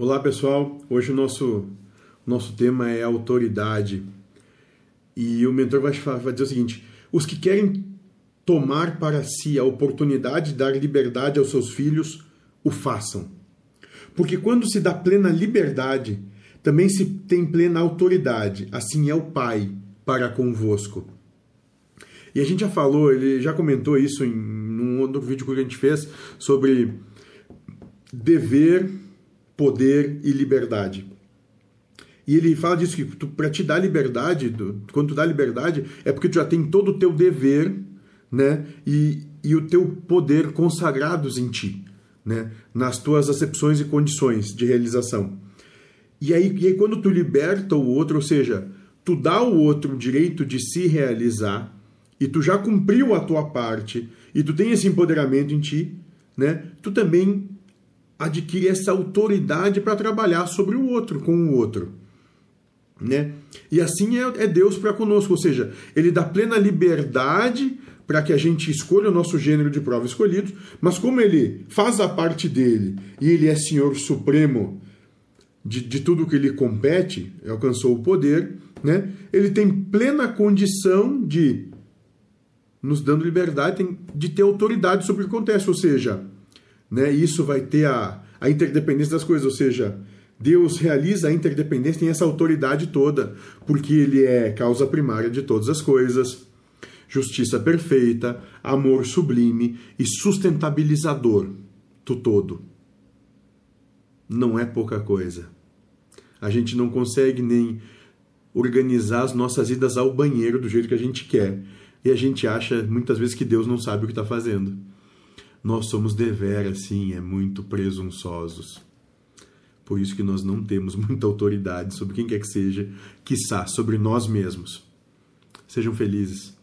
Olá pessoal, hoje o nosso, nosso tema é autoridade e o mentor vai, vai dizer o seguinte: os que querem tomar para si a oportunidade de dar liberdade aos seus filhos, o façam. Porque quando se dá plena liberdade, também se tem plena autoridade, assim é o Pai para convosco. E a gente já falou, ele já comentou isso em um outro vídeo que a gente fez sobre dever poder e liberdade. E ele fala disso que para te dar liberdade, quando tu dá liberdade, é porque tu já tem todo o teu dever, né? E, e o teu poder consagrados em ti, né? Nas tuas acepções e condições de realização. E aí, e aí quando tu liberta o outro, ou seja, tu dá ao outro o direito de se realizar, e tu já cumpriu a tua parte, e tu tem esse empoderamento em ti, né? Tu também adquire essa autoridade para trabalhar sobre o outro, com o outro. Né? E assim é, é Deus para conosco, ou seja, Ele dá plena liberdade para que a gente escolha o nosso gênero de prova escolhido, mas como Ele faz a parte dele e Ele é Senhor Supremo de, de tudo que lhe compete, alcançou o poder, né? Ele tem plena condição de nos dando liberdade de ter autoridade sobre o que acontece, ou seja, né? Isso vai ter a, a interdependência das coisas, ou seja, Deus realiza a interdependência, tem essa autoridade toda, porque Ele é causa primária de todas as coisas, justiça perfeita, amor sublime e sustentabilizador do todo. Não é pouca coisa. A gente não consegue nem organizar as nossas idas ao banheiro do jeito que a gente quer. E a gente acha muitas vezes que Deus não sabe o que está fazendo nós somos deveras, sim, é muito presunçosos. Por isso que nós não temos muita autoridade sobre quem quer que seja, quiçá sobre nós mesmos. Sejam felizes.